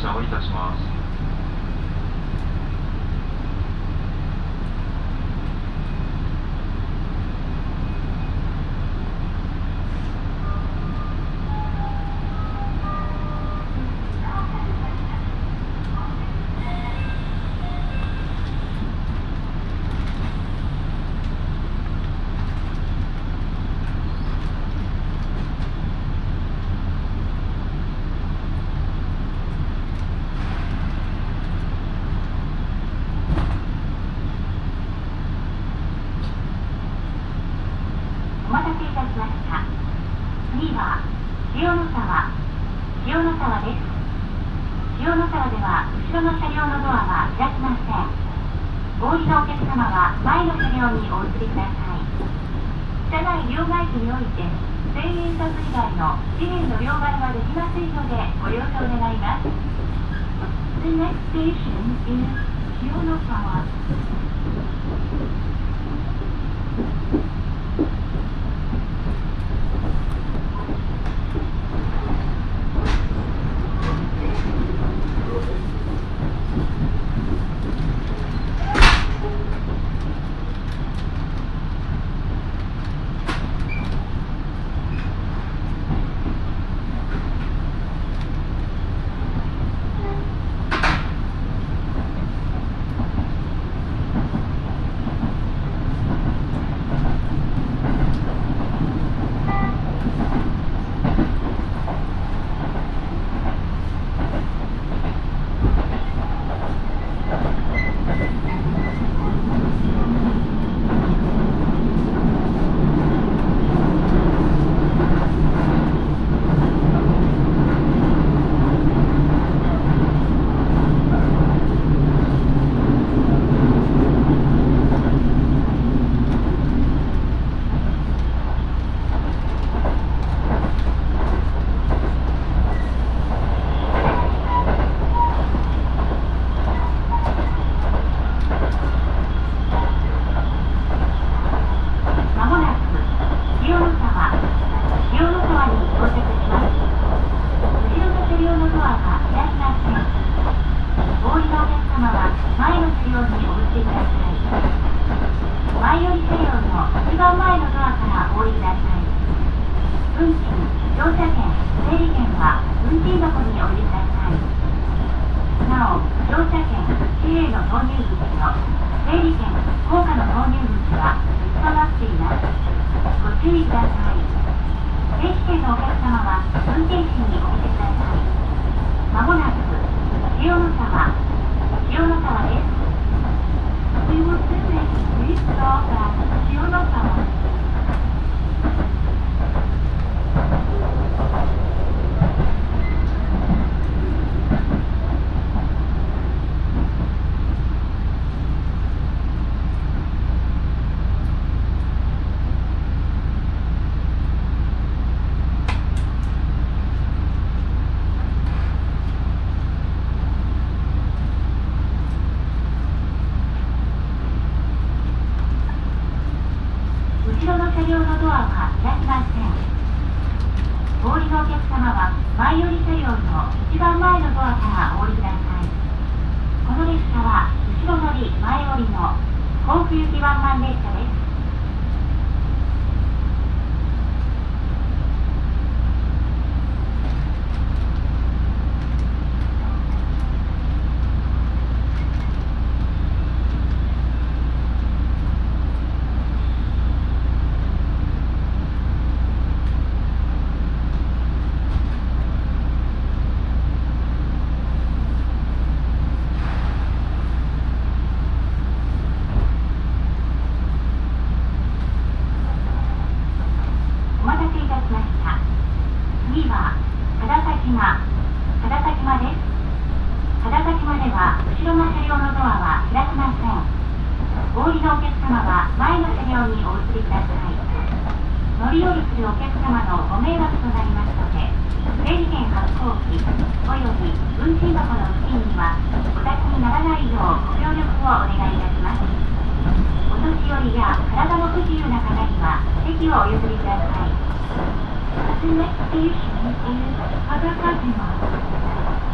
車をいたします。お降りのお客様は前の車両にお移りください。車内両替機において1000円札以外の地面の両替はできませんのでご了承願います。The next station is 清野川乗り降りするお客様のご迷惑となりますので整理券発行機および運賃箱の付近にはお立ちにならないようご協力をお願いいたしますお年寄りや体の不自由な方には席をお譲りください The next station is Adakajima.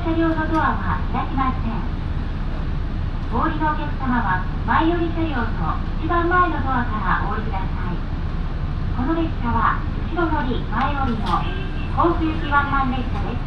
車両のドアは開きません。お降りのお客様は前寄り車両の一番前のドアからお降りください。この列車は後ろ乗り前降りの甲府行きワンマン列車です。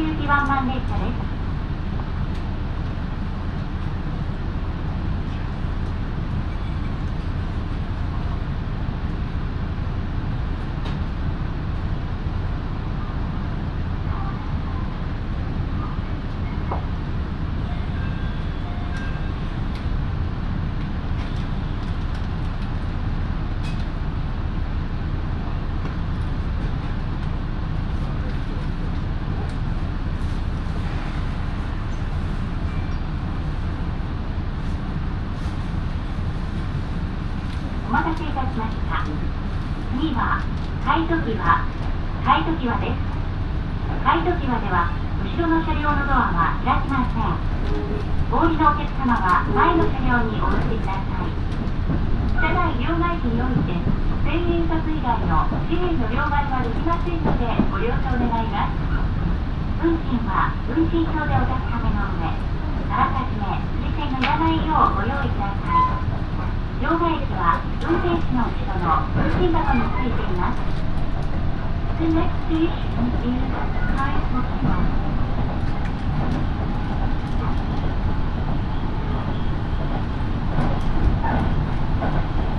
行きワンマン列車お待たせいたしました。次は、海渡際、海渡際です。海渡際では、後ろの車両のドアは開きません。お降りのお客様は前の車両にお移りください。車内両替機において、千円札以外の紙幣の両替はできませんので、ご了承願います。運賃は運賃表でお確かめの上、あらかじめ推薦のいらないようご用意ください。両替機は運転士の後ろの運賃箱についています。The next station is Kaisokima. ま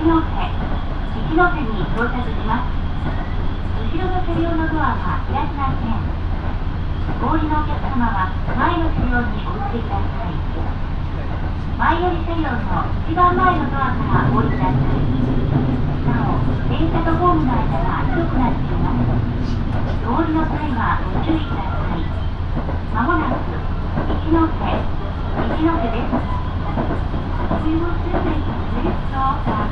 一ノ瀬、一ノ瀬に到着します。後ろの車両のドアが開きません。お降りのお客様は前の車両にお移りください。前寄り車両の一番前のドアからお降りください。なお、電車とホームの間が広くなっています。お降りの際はご注意ください。まもなく一ノ瀬、一ノ瀬です。Please call back.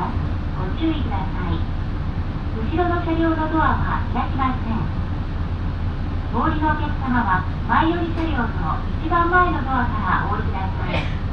ます。ご注意ください。後ろの車両のドアは開きません。お降りのお客様は前寄り車両の一番前のドアからお降りください。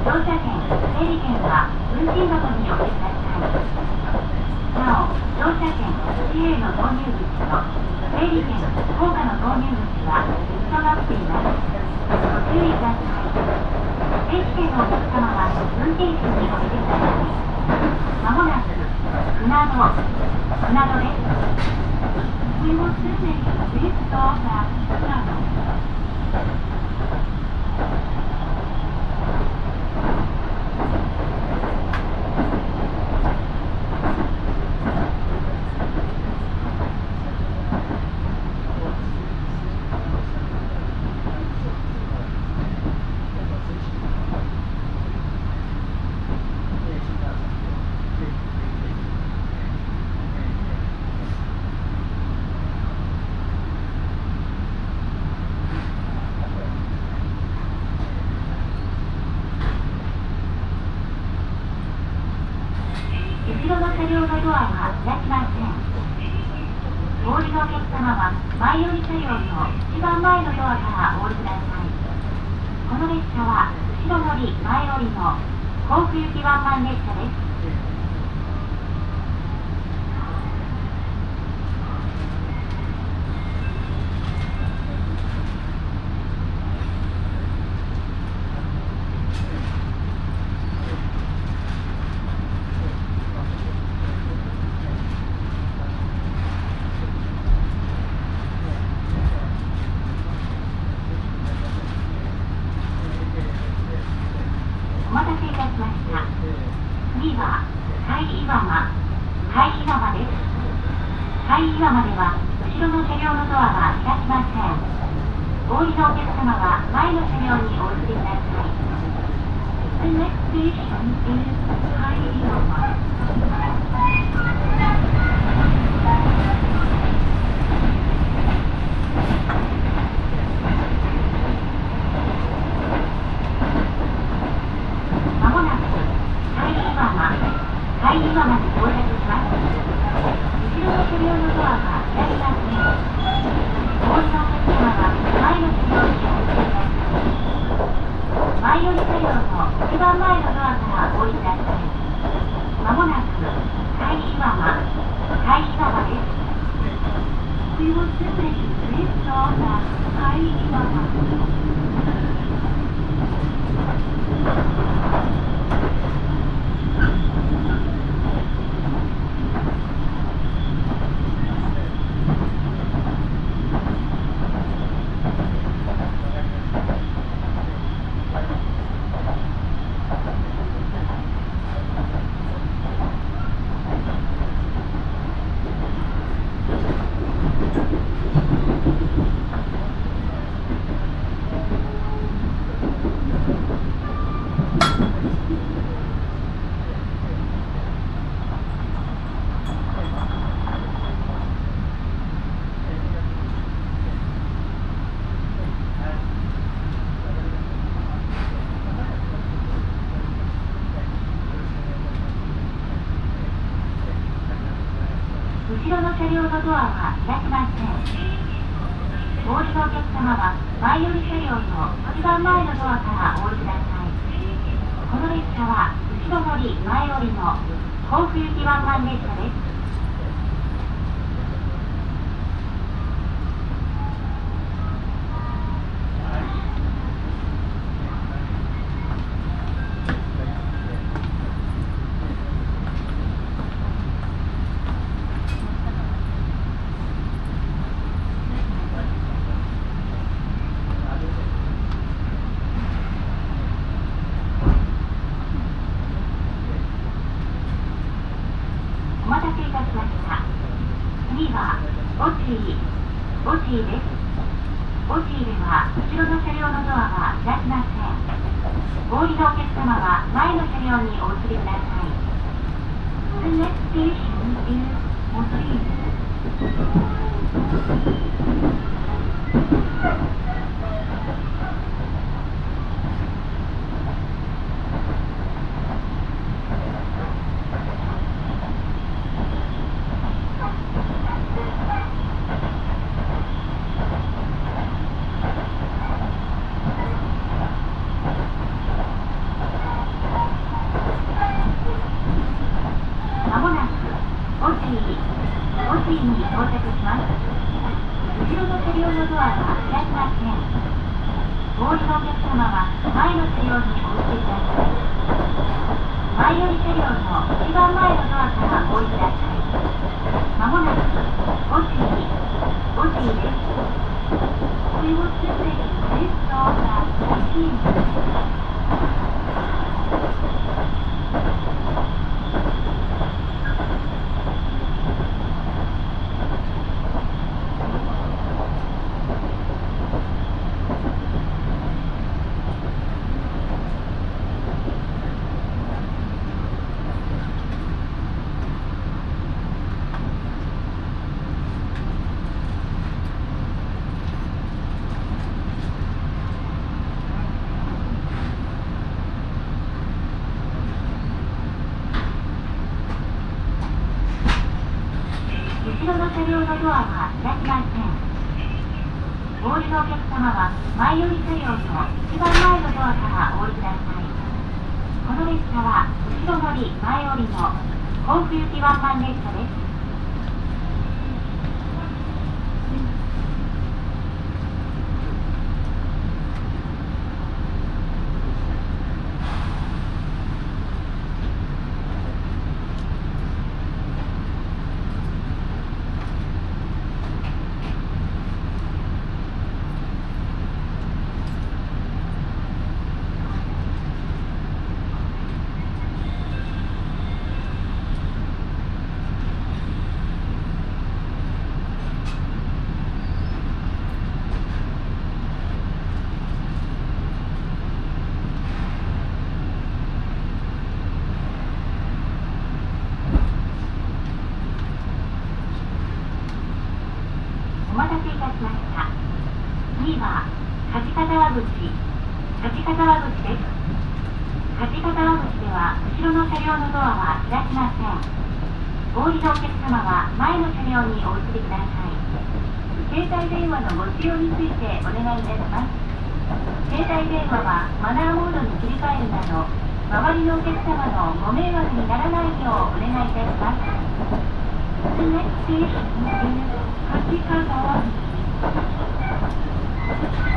乗車券整理券は運賃箱にお入れくださいなお乗車券紙幣の投入口と整理券硬貨の投入口は別となっていますご注意ください。定期券のお客様は運転席においでください。まもなく船戸、船戸です。We will soon make this door back tunnel. 後ろの車両のドアは開きません。お降りのお客様は前寄り車両の一番前のドアからお降りください。この列車は後ろ乗り前降りの行きワンマン列車です。甲府行き湾岸列車です。によ、本線に到着します。後ろの車両のドアは開きません。お降りのお客様は前の車両にお降りください。前より車両の一番前のドアからお降りください。まもなく、5時に、5時です。We will simply this Thank you.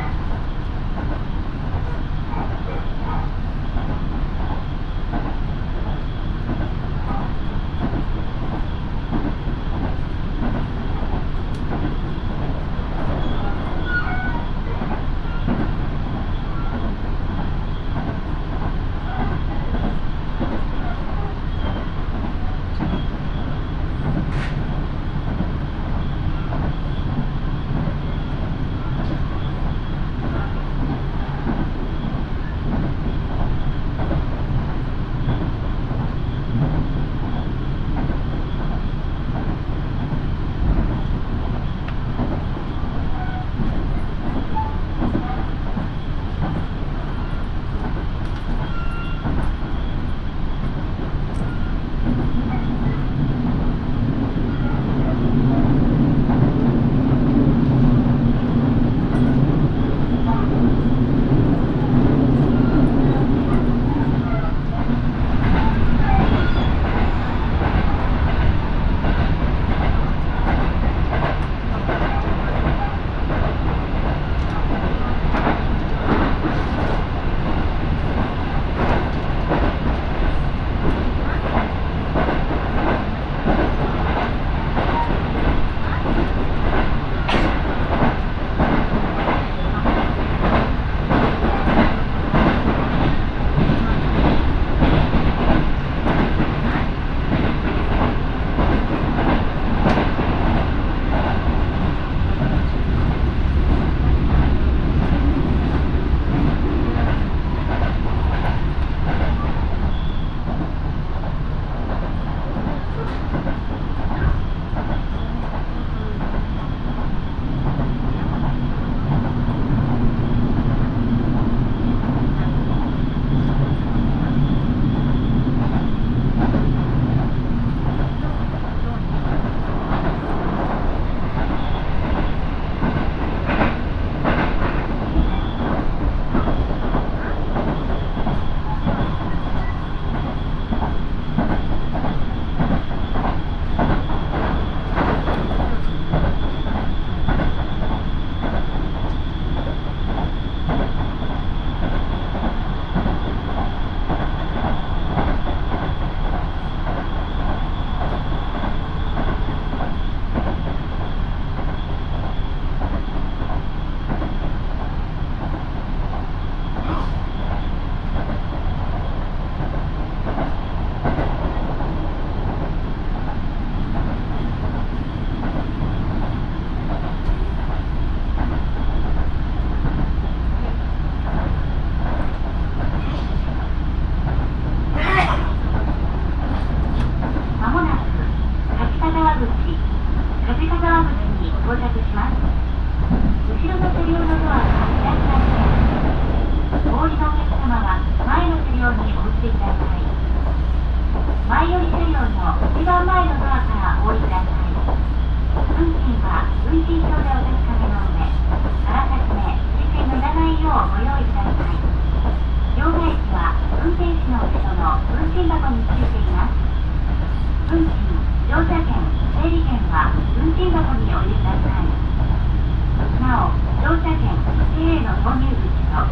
投入口と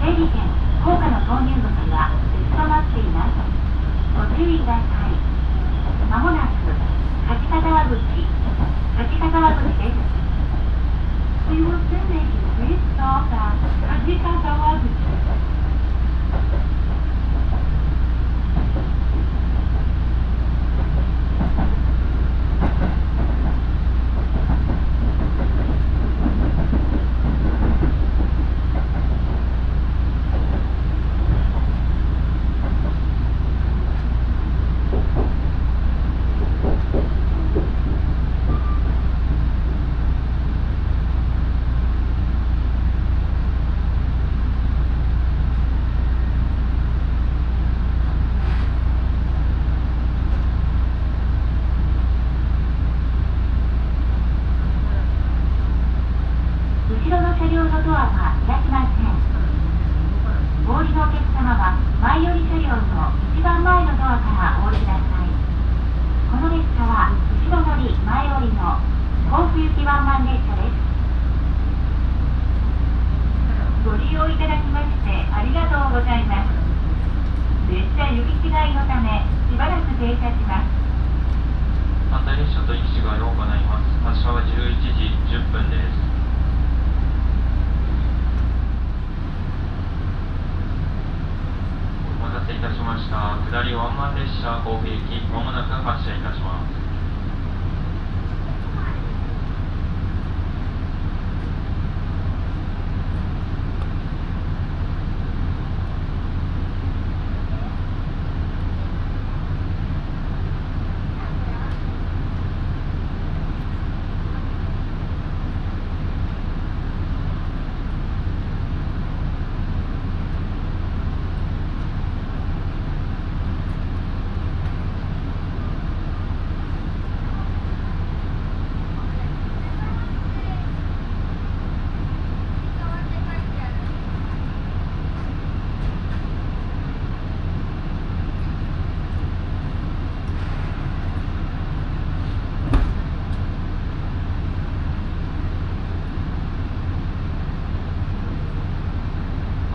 整理券硬貨の投入口は立ちっていますご注意くださいまもなく柿田川口柿田川口です川口ご利用いただきましてありがとうございます。列車行き違いのためしばらく停車します。反対列車と行き違いを行います。発車は11時10分です。お待たせいたしました。下りワンマン列車甲府行きまもなく発車いたします。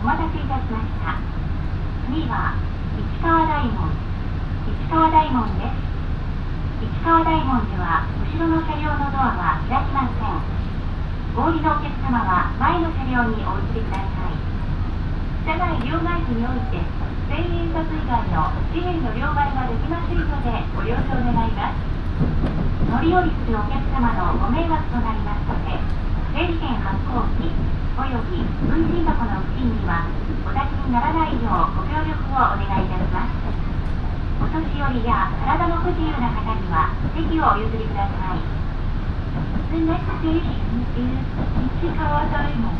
お待たせいたしました。次は市川大門。市川大門です。市川大門では後ろの車両のドアは開きません。お降りのお客様は前の車両にお移りください。車内両替機において千円札以外の紙幣の両替ができませんのでご了承願います。乗り降りするお客様のご迷惑となりますので整理券発行機および運賃箱の付近にはお立ちにならないようご協力をお願いいたします。お年寄りや体の不自由な方には席をお譲りください The next station is 市川大門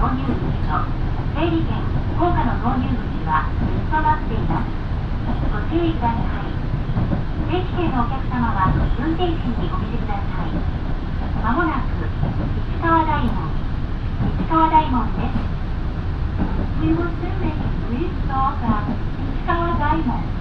投入口と整理券硬貨の投入口は別となってい。ますご注意ください。定期券のお客様は運転士にお見せください。まもなく市川大門市川大門です We will soon make please stop at 市川大門